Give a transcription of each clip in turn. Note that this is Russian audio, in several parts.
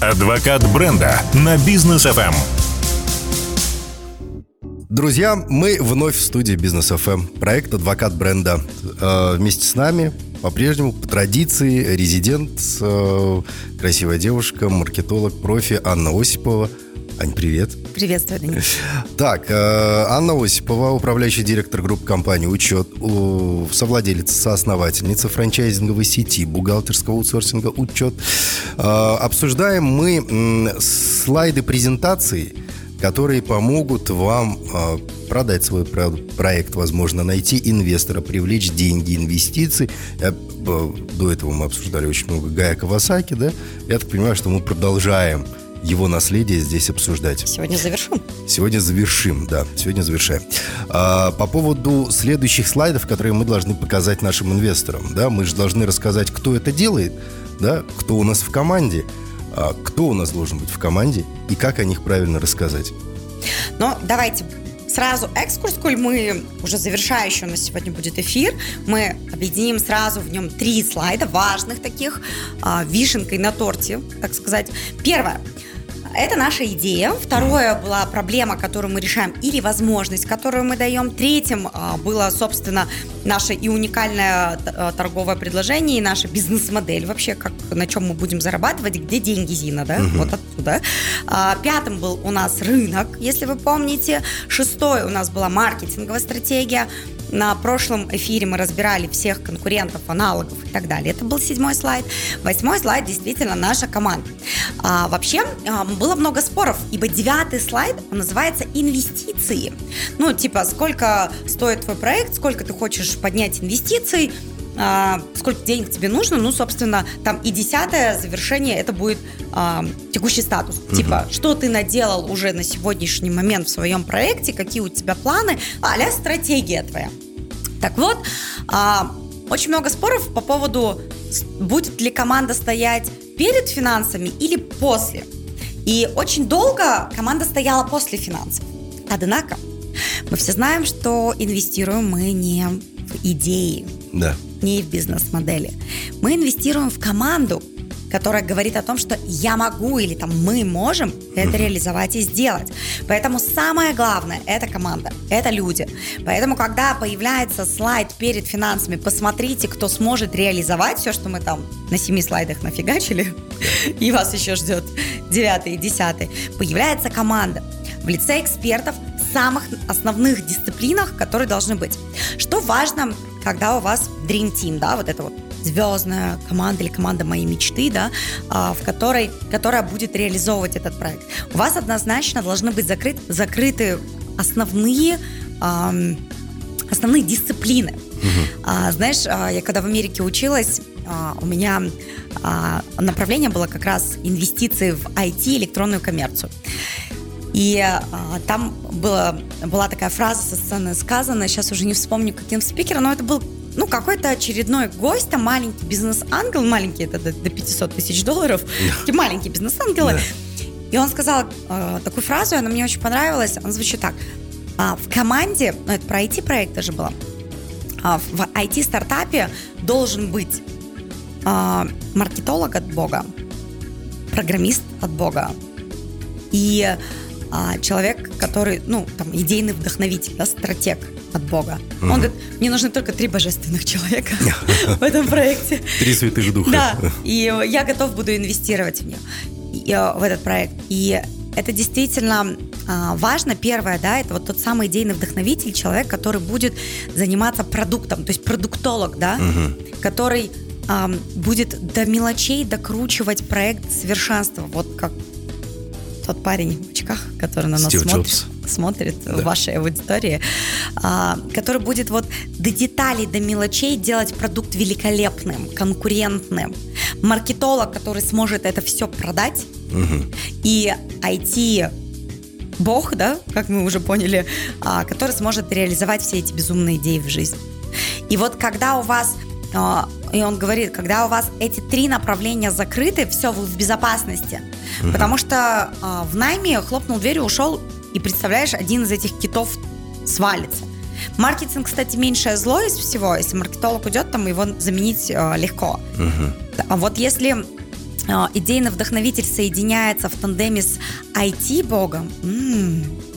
Адвокат бренда на бизнес FM. Друзья, мы вновь в студии Бизнес FM. Проект Адвокат бренда. Э, вместе с нами по-прежнему, по традиции, резидент, э, красивая девушка, маркетолог, профи Анна Осипова. Ань, привет. Приветствую, Данил. Так, э, Анна Осипова, управляющий директор группы компании «Учет», совладелец, соосновательница франчайзинговой сети, бухгалтерского аутсорсинга «Учет». Э, обсуждаем мы слайды презентации, которые помогут вам э, продать свой проект, возможно, найти инвестора, привлечь деньги, инвестиции. До этого мы обсуждали очень много Гая Кавасаки, да? Я так понимаю, что мы продолжаем его наследие здесь обсуждать. Сегодня завершим. Сегодня завершим, да, сегодня завершаем. А, по поводу следующих слайдов, которые мы должны показать нашим инвесторам, да, мы же должны рассказать, кто это делает, да, кто у нас в команде, а, кто у нас должен быть в команде и как о них правильно рассказать. Ну, давайте сразу экскурс, коль мы уже завершающий у нас сегодня будет эфир, мы объединим сразу в нем три слайда важных таких, а, вишенкой на торте, так сказать. Первое – это наша идея. Второе была проблема, которую мы решаем, или возможность, которую мы даем. Третьим а, было, собственно, наше и уникальное а, торговое предложение, и наша бизнес-модель вообще, как, на чем мы будем зарабатывать, где деньги Зина, да, угу. вот оттуда. А, пятым был у нас рынок, если вы помните. Шестой у нас была маркетинговая стратегия. На прошлом эфире мы разбирали всех конкурентов, аналогов и так далее. Это был седьмой слайд. Восьмой слайд действительно наша команда. А, вообще а, было много споров, ибо девятый слайд называется инвестиции. Ну, типа, сколько стоит твой проект, сколько ты хочешь поднять инвестиций, а, сколько денег тебе нужно, ну, собственно, там и десятое завершение, это будет а, текущий статус. Угу. Типа, что ты наделал уже на сегодняшний момент в своем проекте, какие у тебя планы, а стратегия твоя. Так вот, а, очень много споров по поводу, будет ли команда стоять перед финансами или после. И очень долго команда стояла после финансов. Однако, мы все знаем, что инвестируем мы не в идеи, да. Не в бизнес-модели. Мы инвестируем в команду, которая говорит о том, что я могу или там мы можем это реализовать и сделать. Поэтому самое главное – это команда, это люди. Поэтому, когда появляется слайд перед финансами, посмотрите, кто сможет реализовать все, что мы там на семи слайдах нафигачили, и вас еще ждет девятый и десятый, появляется команда в лице экспертов в самых основных дисциплинах, которые должны быть. Что важно, когда у вас Dream Team, да, вот это вот звездная команда или команда моей мечты, да, а, в которой, которая будет реализовывать этот проект. У вас однозначно должны быть закрыт, закрыты основные, основные дисциплины. Угу. А, знаешь, а, я когда в Америке училась, у меня направление было как раз инвестиции в IT, электронную коммерцию. И а, там было, была такая фраза со сцены сказана, сейчас уже не вспомню, каким спикером, но это был ну, какой-то очередной гость, там маленький бизнес-ангел, маленький, это до, до 500 тысяч долларов, такие маленькие бизнес-ангелы. И он сказал э, такую фразу, она мне очень понравилась, она звучит так. А, в команде, ну, это про IT-проект даже было, а, в IT-стартапе должен быть а, маркетолог от Бога, программист от Бога и а, человек, который, ну, там, идейный вдохновитель, да, стратег от Бога. Mm-hmm. Он говорит, мне нужны только три божественных человека в этом проекте. Три святых духа. Да, и я готов буду инвестировать в нее, в этот проект. И это действительно а, важно. Первое, да, это вот тот самый идейный вдохновитель, человек, который будет заниматься продуктом, то есть продуктолог, да, угу. который будет до мелочей докручивать проект совершенства. Вот как тот парень очках, который на нас Стив смотрит, смотрит да. в вашей аудитории, а, который будет вот до деталей, до мелочей делать продукт великолепным, конкурентным. Маркетолог, который сможет это все продать, угу. и IT бог, да, как мы уже поняли, а, который сможет реализовать все эти безумные идеи в жизнь. И вот когда у вас а, и он говорит, когда у вас эти три направления закрыты, все, вы в безопасности. Угу. Потому что э, в найме хлопнул дверью, ушел, и представляешь, один из этих китов свалится. Маркетинг, кстати, меньшее зло из всего. Если маркетолог уйдет, там его заменить э, легко. Угу. А вот если идейный вдохновитель соединяется в тандеме с IT-богом,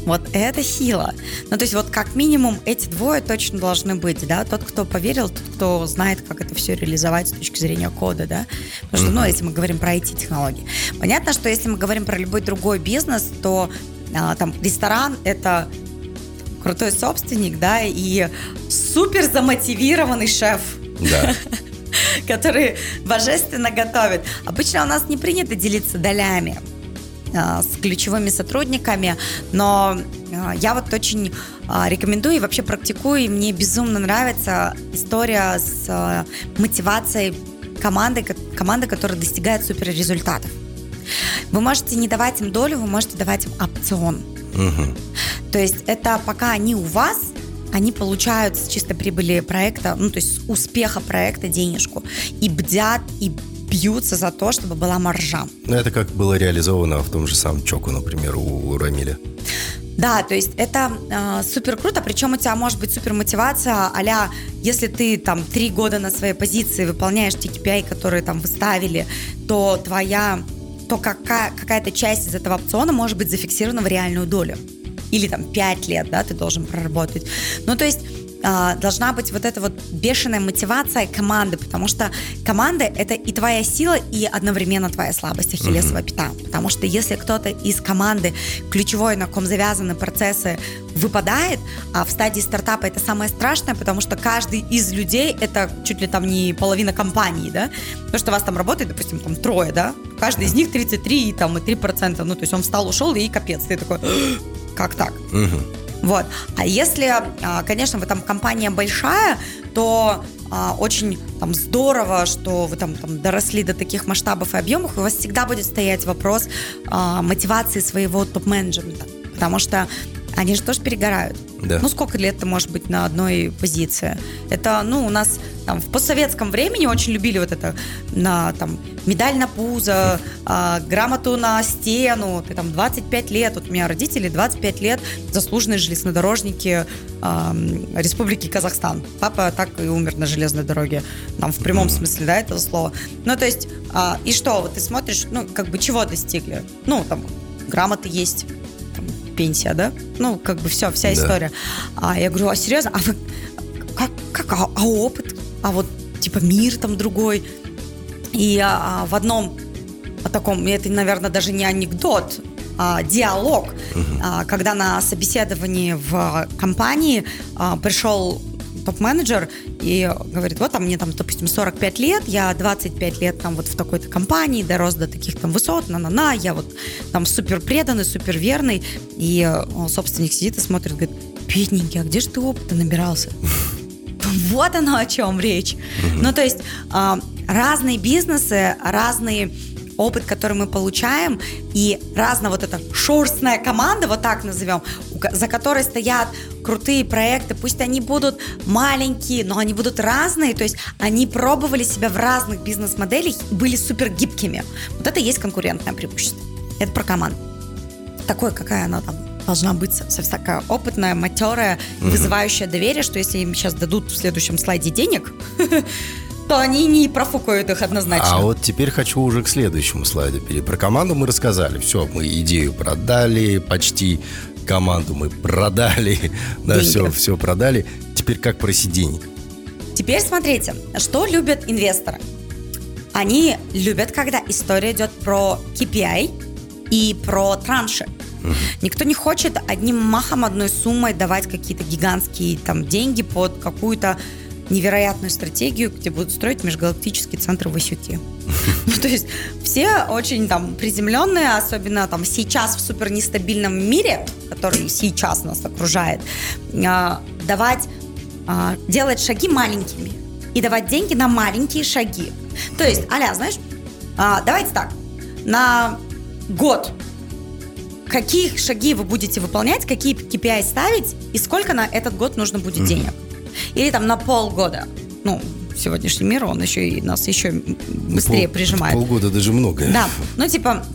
вот это сила. Ну, то есть вот как минимум эти двое точно должны быть, да, тот, кто поверил, тот, кто знает, как это все реализовать с точки зрения кода, да, потому что, ну, если мы говорим про IT-технологии. Понятно, что если мы говорим про любой другой бизнес, то а, там ресторан – это крутой собственник, да, и супер замотивированный шеф. Да. который божественно готовит. Обычно у нас не принято делиться долями а, с ключевыми сотрудниками, но а, я вот очень а, рекомендую и вообще практикую, и мне безумно нравится история с мотивацией команды, команды, которая достигает супер результатов. Вы можете не давать им долю, вы можете давать им опцион. Угу. То есть это пока они у вас, они получают с чистой прибыли проекта, ну, то есть с успеха проекта денежку, и бдят, и бьются за то, чтобы была маржа. Ну, это как было реализовано в том же самом Чоку, например, у Рамиля. Да, то есть это э, супер круто, причем у тебя может быть супер мотивация, а если ты там три года на своей позиции выполняешь те KPI, которые там выставили, то твоя, то какая, какая-то часть из этого опциона может быть зафиксирована в реальную долю или там 5 лет, да, ты должен проработать. Ну, то есть а, должна быть вот эта вот бешеная мотивация команды, потому что команда это и твоя сила, и одновременно твоя слабость, ахиллесова пята. Потому что если кто-то из команды, ключевой, на ком завязаны процессы, выпадает, а в стадии стартапа это самое страшное, потому что каждый из людей это чуть ли там не половина компании, да, потому что у вас там работает, допустим, там трое, да, каждый из них 33 и там и 3 процента, ну, то есть он встал, ушел, и капец, ты такой, как так? Угу. Вот. А если, а, конечно, вы там компания большая, то а, очень там здорово, что вы там, там доросли до таких масштабов и объемов, у вас всегда будет стоять вопрос а, мотивации своего топ-менеджмента. Потому что они же тоже перегорают. Да. Ну, сколько лет ты можешь быть на одной позиции? Это, ну, у нас там в постсоветском времени очень любили вот это на там медаль на пузо, э, грамоту на стену, ты там 25 лет, вот у меня родители 25 лет, заслуженные железнодорожники э, Республики Казахстан. Папа так и умер на железной дороге, там в прямом смысле, да, этого слова. Ну, то есть, э, и что, вот ты смотришь, ну, как бы чего достигли? Ну, там, грамоты есть, пенсия, да? Ну, как бы все, вся история. А я говорю, а серьезно? А вы как, как а, а опыт? А вот типа мир там другой. И а, в одном о таком, это, наверное, даже не анекдот, а, диалог, угу. а, когда на собеседовании в компании а, пришел топ-менеджер и говорит, вот там мне там, допустим, 45 лет, я 25 лет там вот в такой-то компании, дорос до таких там высот, на-на-на, я вот там супер преданный, супер верный, и э, собственник сидит и смотрит, говорит, бедненький, а где же ты опыта набирался? Вот оно о чем речь. Ну, то есть а, разные бизнесы, разные опыт, который мы получаем, и разная вот эта шурстная команда, вот так назовем, за которой стоят крутые проекты, пусть они будут маленькие, но они будут разные, то есть они пробовали себя в разных бизнес-моделях, были супер гибкими. Вот это и есть конкурентное преимущество. Это про команду. Такое, какая она там должна быть со такая опытная, матерая, вызывающая доверие, что если им сейчас дадут в следующем слайде денег, то они не профукают их однозначно. А вот теперь хочу уже к следующему слайду перейти. Про команду мы рассказали. Все, мы идею продали, почти команду мы продали. Да, все, все продали. Теперь как просить денег? Теперь смотрите, что любят инвесторы. Они любят, когда история идет про KPI и про транши. Угу. Никто не хочет одним махом, одной суммой давать какие-то гигантские там деньги под какую-то невероятную стратегию, где будут строить межгалактический центр в Васюке. Ну, то есть все очень там приземленные, особенно там сейчас в супер нестабильном мире, который сейчас нас окружает, а, давать, а, делать шаги маленькими и давать деньги на маленькие шаги. То есть, аля, знаешь, а, давайте так, на год какие шаги вы будете выполнять, какие KPI ставить и сколько на этот год нужно будет денег. Или там на полгода. Ну, сегодняшний мир, он еще и нас еще быстрее Пол, прижимает. Полгода даже много. Да, ну типа,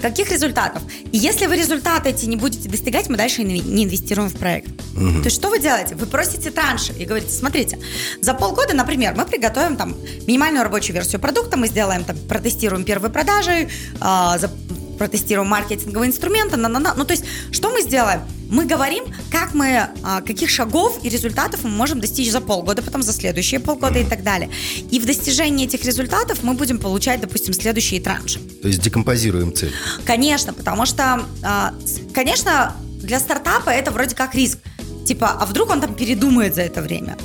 каких результатов? И если вы результаты эти не будете достигать, мы дальше не инвестируем в проект. То есть что вы делаете? Вы просите транши и говорите, смотрите, за полгода, например, мы приготовим там минимальную рабочую версию продукта, мы сделаем там, протестируем первые продажи, э, за, протестируем маркетинговые инструменты, на, на, на. ну то есть что мы сделаем? Мы говорим, как мы, а, каких шагов и результатов мы можем достичь за полгода, потом за следующие полгода и так далее. И в достижении этих результатов мы будем получать, допустим, следующие транши. То есть декомпозируем цель. Конечно, потому что, а, конечно, для стартапа это вроде как риск. Типа, а вдруг он там передумает за это время?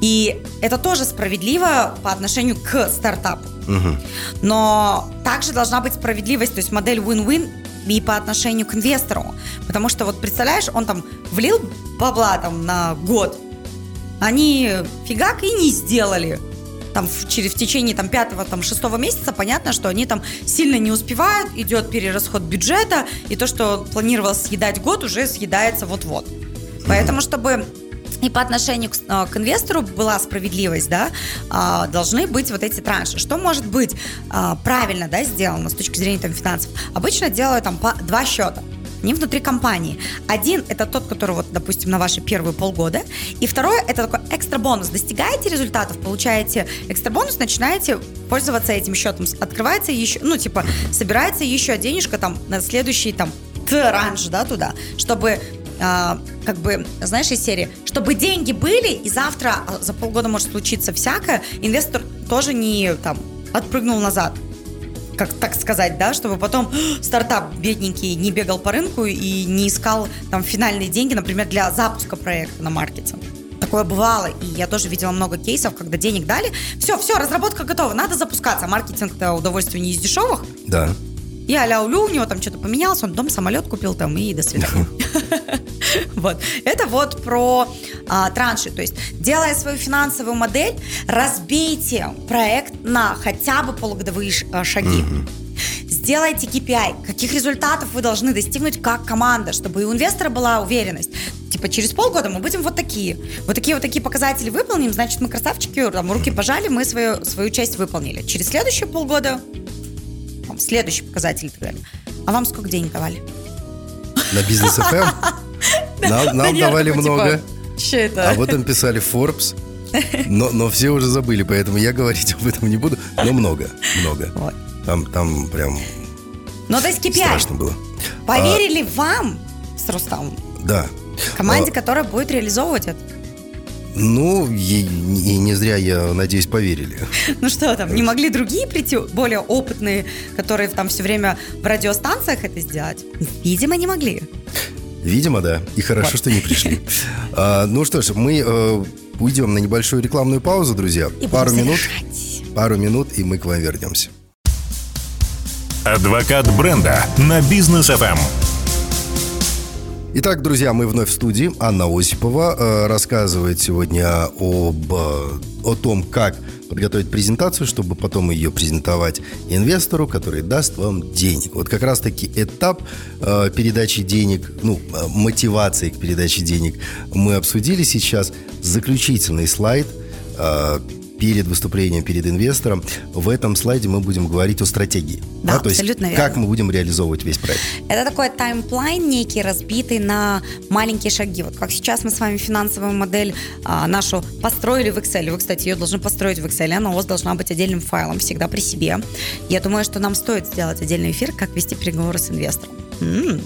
И это тоже справедливо по отношению к стартапу. Угу. Но также должна быть справедливость, то есть модель win-win и по отношению к инвестору. Потому что вот представляешь, он там влил бабла там на год, они фигак и не сделали. Там в, через в течение там пятого, там шестого месяца понятно, что они там сильно не успевают, идет перерасход бюджета, и то, что планировалось съедать год, уже съедается вот-вот. Поэтому, чтобы и по отношению к, э, к инвестору была справедливость, да, а, должны быть вот эти транши. Что может быть а, правильно, да, сделано с точки зрения там финансов? Обычно делают там по два счета не внутри компании. Один – это тот, который, вот, допустим, на ваши первые полгода. И второе – это такой экстра бонус. Достигаете результатов, получаете экстра бонус, начинаете пользоваться этим счетом. Открывается еще, ну, типа, собирается еще денежка там на следующий там транш, да, туда, чтобы а, как бы, знаешь, из серии, чтобы деньги были, и завтра а, за полгода может случиться всякое, инвестор тоже не там отпрыгнул назад как так сказать, да, чтобы потом стартап бедненький не бегал по рынку и не искал там финальные деньги, например, для запуска проекта на маркетинг. Такое бывало, и я тоже видела много кейсов, когда денег дали, все, все, разработка готова, надо запускаться. Маркетинг-то удовольствие не из дешевых. Да. И а улю у него там что-то поменялось, он дом, самолет купил там и до свидания. Вот. Это вот про а, транши. То есть, делая свою финансовую модель, разбейте проект на хотя бы полугодовые а, шаги. Сделайте KPI, каких результатов вы должны достигнуть как команда, чтобы и у инвестора была уверенность. Типа через полгода мы будем вот такие. Вот такие вот такие показатели выполним, значит мы красавчики, там руки пожали, мы свою, свою часть выполнили. Через следующие полгода следующий показатель. А вам сколько денег давали? На бизнес FM? Нам, нам давали типа, много. Что это? А вот им писали Forbes. Но, но все уже забыли, поэтому я говорить об этом не буду. Но много, много. Вот. Там, там прям Ну, то есть KPI. страшно было. Поверили вам с Рустамом? Да. Команде, А, которая будет реализовывать это. Ну, и, и не зря, я надеюсь, поверили. Ну что там, не могли другие прийти, более опытные, которые там все время в радиостанциях это сделать? Видимо, не могли. Видимо, да. И хорошо, Вот. что не пришли. А, ну что ж, мы э, уйдем на небольшую рекламную паузу, друзья. И пару будем минут. Пару минут, и мы к вам вернемся. Адвокат бренда на бизнес. FM. Итак, друзья, мы вновь в студии. Анна Осипова э, рассказывает сегодня об, э, о том, как подготовить презентацию, чтобы потом ее презентовать инвестору, который даст вам денег. Вот как раз-таки этап э, передачи денег, ну, мотивации к передаче денег мы обсудили сейчас. Заключительный слайд перед выступлением перед инвестором. В этом слайде мы будем говорить о стратегии. Да, то есть абсолютно как верно. мы будем реализовывать весь проект. Это такой таймплайн некий, разбитый на маленькие шаги. Вот как сейчас мы с вами финансовую модель а, нашу построили в Excel. Вы, кстати, ее должны построить в Excel. Она у вас должна быть отдельным файлом всегда при себе. Я думаю, что нам стоит сделать отдельный эфир, как вести переговоры с инвестором. М.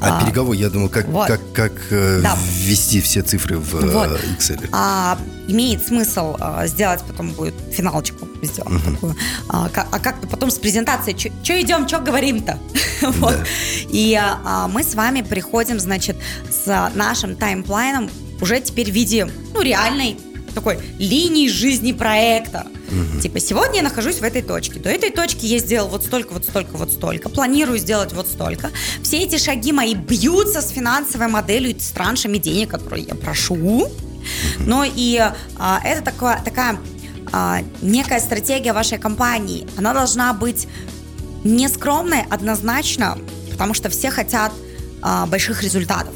А, А, переговор, я думаю, как, вот. как, как э, Да. ввести все цифры в э, Вот. Excel. А, имеет смысл а, сделать потом будет финалочку сделать такую. А, ка- а как-то потом с презентацией, что идем, что говорим-то? Вот. Да. И а, мы с вами приходим, значит, с нашим таймплайном уже теперь в виде, ну, реальной такой линии жизни проекта. Типа, сегодня я нахожусь в этой точке. До этой точки я сделал вот столько, вот столько, вот столько. Планирую сделать вот столько. Все эти шаги мои бьются с финансовой моделью, и с траншами денег, которые я прошу. Но и а, это такое, такая а, некая стратегия вашей компании. Она должна быть не скромной однозначно, потому что все хотят а, больших результатов.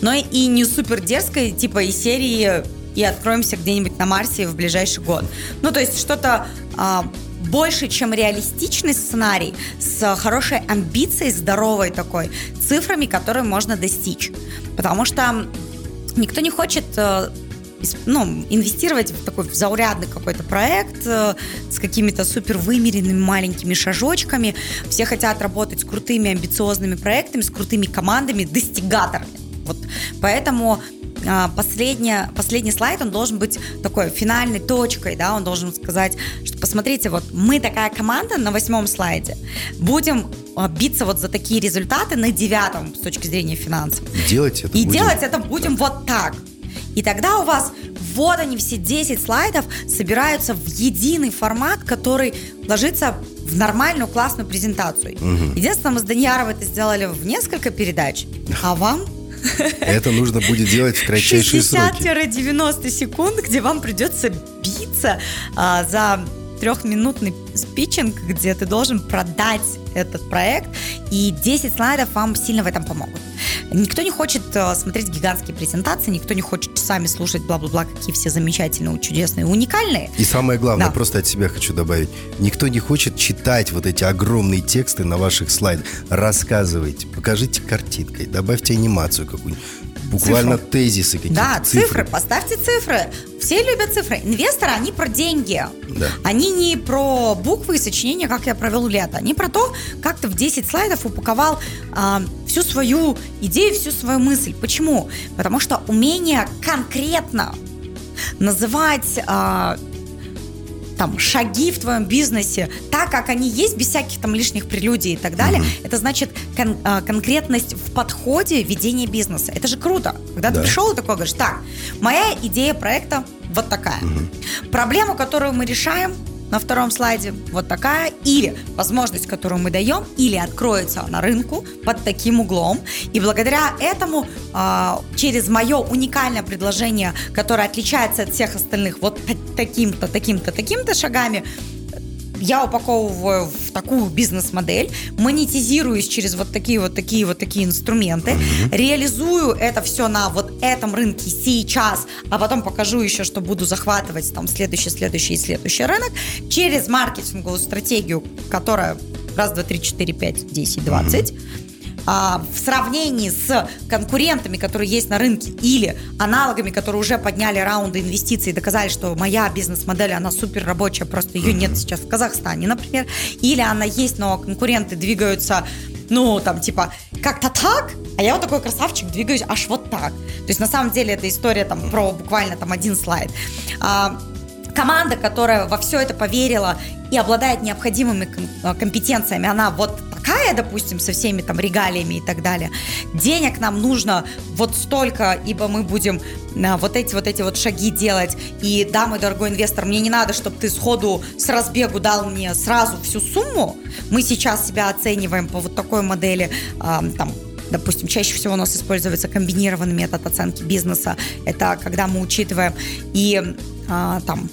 Но и не супер дерзкой, типа из серии и откроемся где-нибудь на Марсе в ближайший год. Ну, то есть что-то а, больше, чем реалистичный сценарий, с хорошей амбицией, здоровой такой, цифрами, которые можно достичь. Потому что никто не хочет э, ну, инвестировать в такой заурядный какой-то проект э, с какими-то супер вымеренными маленькими шажочками. Все хотят работать с крутыми амбициозными проектами, с крутыми командами, достигаторами. Вот поэтому последняя, последний слайд, он должен быть такой финальной точкой, да, он должен сказать, что посмотрите, вот мы такая команда на восьмом слайде, будем а, биться вот за такие результаты на девятом с точки зрения финансов. Делать это И будем. делать это будем вот так. И тогда у вас вот они все 10 слайдов собираются в единый формат, который ложится в нормальную классную презентацию. Угу. Единственное, мы с Даньяром это сделали в несколько передач, а вам это нужно будет делать в кратчайшие сроки. 60-90 секунд, где вам придется биться а, за трехминутный спичинг, где ты должен продать этот проект, и 10 слайдов вам сильно в этом помогут. Никто не хочет э, смотреть гигантские презентации, никто не хочет часами слушать бла-бла-бла, какие все замечательные, чудесные, уникальные. И самое главное, да. просто от себя хочу добавить, никто не хочет читать вот эти огромные тексты на ваших слайдах. Рассказывайте, покажите картинкой, добавьте анимацию какую-нибудь буквально цифры. тезисы какие-то. Да, цифры. цифры, поставьте цифры. Все любят цифры. Инвесторы, они про деньги. Да. Они не про буквы и сочинения, как я провел лето. Они про то, как ты в 10 слайдов упаковал а, всю свою идею, всю свою мысль. Почему? Потому что умение конкретно называть а, там шаги в твоем бизнесе так, как они есть, без всяких там лишних прелюдий и так далее, mm-hmm. это значит кон- а, конкретность в подходе ведения бизнеса. Это же круто. Когда да. ты пришел и такой говоришь, так, моя идея проекта вот такая. Mm-hmm. Проблему, которую мы решаем, на втором слайде вот такая, или возможность, которую мы даем, или откроется на рынку под таким углом. И благодаря этому э, через мое уникальное предложение, которое отличается от всех остальных вот таким-то, таким-то, таким-то шагами, я упаковываю в такую бизнес-модель, монетизируюсь через вот такие вот такие вот такие инструменты, mm-hmm. реализую это все на вот этом рынке сейчас, а потом покажу еще, что буду захватывать там следующий, следующий и следующий рынок через маркетинговую стратегию, которая раз, два, три, четыре, пять, десять, двадцать. Mm-hmm а, в сравнении с конкурентами, которые есть на рынке, или аналогами, которые уже подняли раунды инвестиций и доказали, что моя бизнес-модель, она супер рабочая, просто ее нет сейчас в Казахстане, например, или она есть, но конкуренты двигаются ну, там, типа, как-то так, а я вот такой красавчик двигаюсь аж вот так. То есть, на самом деле, это история там про буквально там один слайд. А, команда, которая во все это поверила и обладает необходимыми компетенциями, она вот такая, допустим, со всеми там регалиями и так далее. Денег нам нужно вот столько, ибо мы будем а, вот эти вот эти вот шаги делать. И да, мой дорогой инвестор, мне не надо, чтобы ты сходу с разбегу дал мне сразу всю сумму. Мы сейчас себя оцениваем по вот такой модели, э, там, допустим, чаще всего у нас используется комбинированный метод оценки бизнеса. Это когда мы учитываем и э, там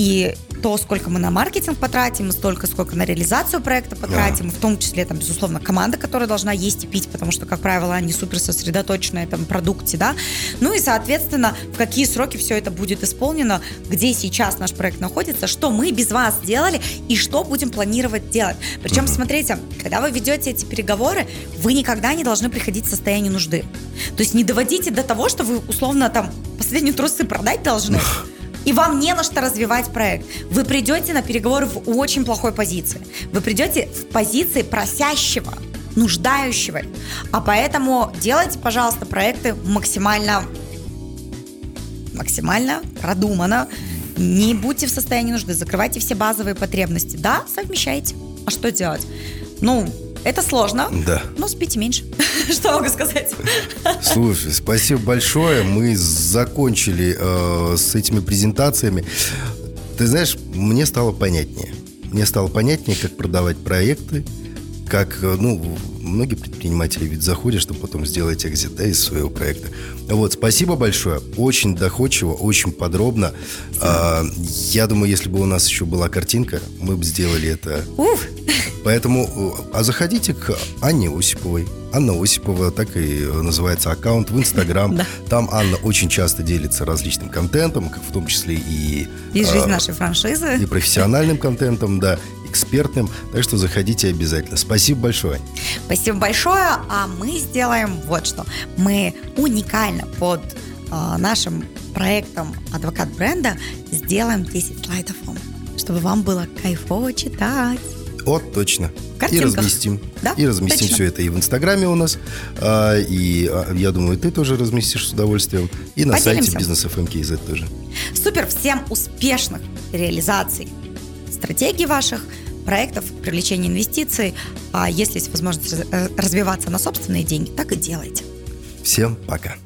и то, сколько мы на маркетинг потратим, и столько, сколько на реализацию проекта потратим, да. в том числе, там, безусловно, команда, которая должна есть и пить, потому что, как правило, они супер сосредоточены на этом продукте, да. Ну и, соответственно, в какие сроки все это будет исполнено, где сейчас наш проект находится, что мы без вас делали и что будем планировать делать. Причем, угу. смотрите, когда вы ведете эти переговоры, вы никогда не должны приходить в состояние нужды. То есть не доводите до того, что вы условно там последние трусы продать должны и вам не на что развивать проект. Вы придете на переговоры в очень плохой позиции. Вы придете в позиции просящего, нуждающего. А поэтому делайте, пожалуйста, проекты максимально максимально продуманно. Не будьте в состоянии нужды, закрывайте все базовые потребности. Да, совмещайте. А что делать? Ну, это сложно, да. но спите меньше. Что могу сказать? Слушай, спасибо большое. Мы закончили э, с этими презентациями. Ты знаешь, мне стало понятнее. Мне стало понятнее, как продавать проекты, как, э, ну, многие предприниматели ведь заходят, чтобы потом сделать экзит да, из своего проекта. Вот, спасибо большое. Очень доходчиво, очень подробно. А, я думаю, если бы у нас еще была картинка, мы бы сделали это. Уф. Поэтому, э, а заходите к Анне Осиповой. Анна Осипова, так и называется аккаунт в Инстаграм. Да. Там Анна очень часто делится различным контентом, в том числе и... И жизнь а, нашей франшизы. И профессиональным контентом, да экспертным. Так что заходите обязательно. Спасибо большое. Спасибо большое. А мы сделаем вот что. Мы уникально под э, нашим проектом «Адвокат бренда» сделаем 10 слайдов вам, чтобы вам было кайфово читать. Вот, точно. И разместим. Да, и разместим точно. все это и в Инстаграме у нас. а, и а, я думаю, ты тоже разместишь с удовольствием. И на сайте Поделимся. бизнес FMKZ тоже. Супер, всем успешных реализаций стратегий ваших, проектов, привлечения инвестиций. А если есть возможность э, развиваться на собственные деньги, так и делайте. Всем пока.